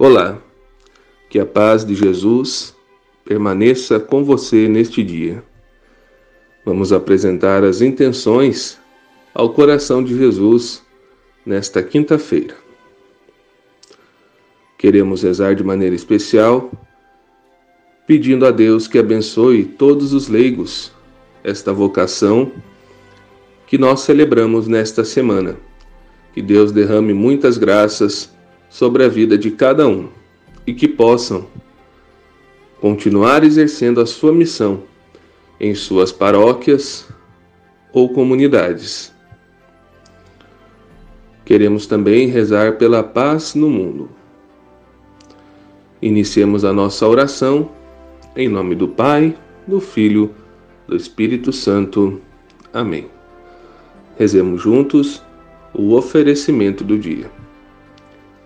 Olá, que a paz de Jesus permaneça com você neste dia. Vamos apresentar as intenções ao coração de Jesus nesta quinta-feira. Queremos rezar de maneira especial, pedindo a Deus que abençoe todos os leigos, esta vocação que nós celebramos nesta semana. Que Deus derrame muitas graças sobre a vida de cada um e que possam continuar exercendo a sua missão em suas paróquias ou comunidades. Queremos também rezar pela paz no mundo. Iniciemos a nossa oração em nome do Pai, do Filho, do Espírito Santo. Amém. Rezemos juntos o oferecimento do dia.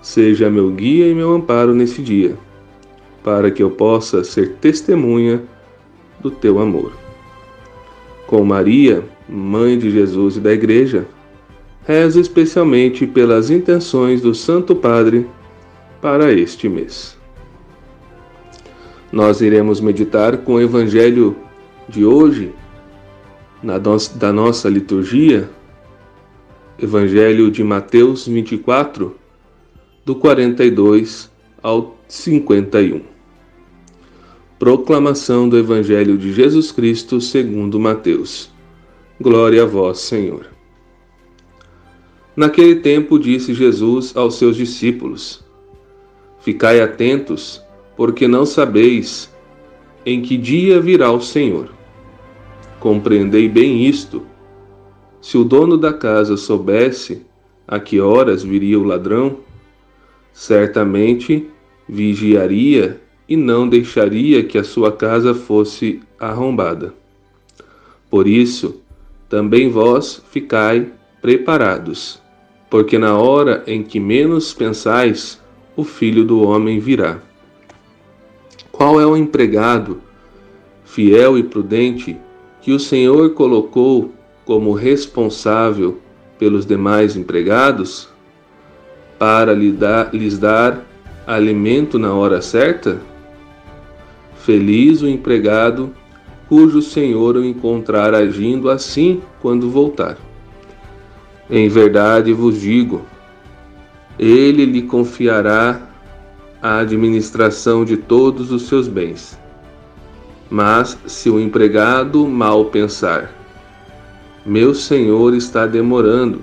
Seja meu guia e meu amparo nesse dia, para que eu possa ser testemunha do teu amor. Com Maria, mãe de Jesus e da Igreja, rezo especialmente pelas intenções do Santo Padre para este mês. Nós iremos meditar com o Evangelho de hoje, na da nossa liturgia, Evangelho de Mateus 24, do 42 ao 51. Proclamação do Evangelho de Jesus Cristo segundo Mateus. Glória a vós, Senhor. Naquele tempo disse Jesus aos seus discípulos: Ficai atentos, porque não sabeis em que dia virá o Senhor. Compreendei bem isto. Se o dono da casa soubesse a que horas viria o ladrão, certamente vigiaria e não deixaria que a sua casa fosse arrombada. Por isso, também vós ficai preparados, porque na hora em que menos pensais, o filho do homem virá. Qual é o empregado, fiel e prudente, que o Senhor colocou como responsável pelos demais empregados? Para lhes dar alimento na hora certa? Feliz o empregado cujo senhor o encontrar agindo assim quando voltar. Em verdade vos digo, ele lhe confiará a administração de todos os seus bens. Mas se o empregado mal pensar, meu senhor está demorando,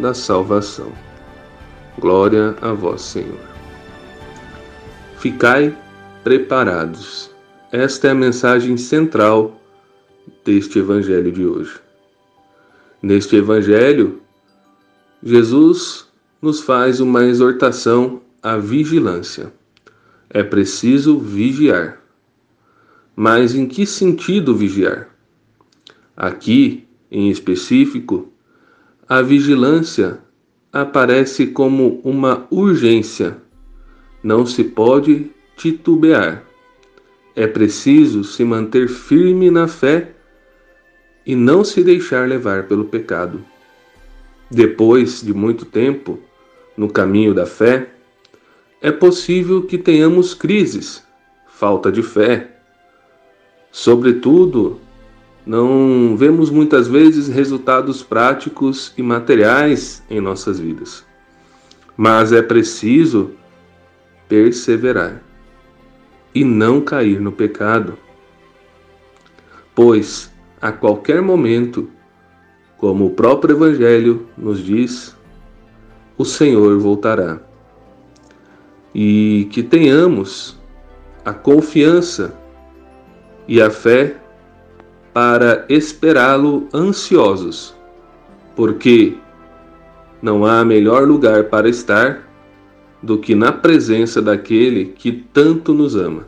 da salvação. Glória a vós, Senhor. Ficai preparados. Esta é a mensagem central deste evangelho de hoje. Neste evangelho, Jesus nos faz uma exortação à vigilância. É preciso vigiar. Mas em que sentido vigiar? Aqui, em específico, a vigilância aparece como uma urgência. Não se pode titubear. É preciso se manter firme na fé e não se deixar levar pelo pecado. Depois de muito tempo no caminho da fé, é possível que tenhamos crises, falta de fé, sobretudo não vemos muitas vezes resultados práticos e materiais em nossas vidas. Mas é preciso perseverar. e não cair no pecado. Pois, a qualquer momento, como o próprio Evangelho nos diz, o Senhor voltará. E que tenhamos a confiança e a fé para esperá-lo ansiosos, porque não há melhor lugar para estar do que na presença daquele que tanto nos ama.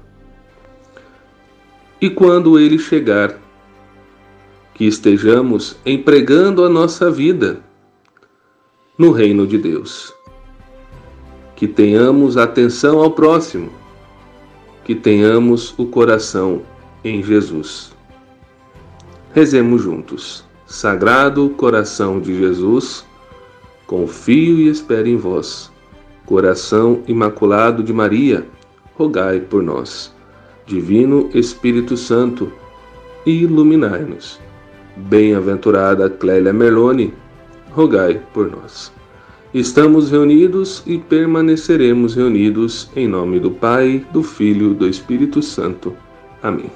E quando ele chegar, que estejamos empregando a nossa vida no reino de Deus. Que tenhamos atenção ao próximo, que tenhamos o coração em Jesus. Rezemos juntos. Sagrado coração de Jesus, confio e espero em vós Coração Imaculado de Maria, rogai por nós. Divino Espírito Santo, iluminai-nos. Bem-aventurada Clélia Merlone, rogai por nós. Estamos reunidos e permaneceremos reunidos em nome do Pai, do Filho e do Espírito Santo. Amém.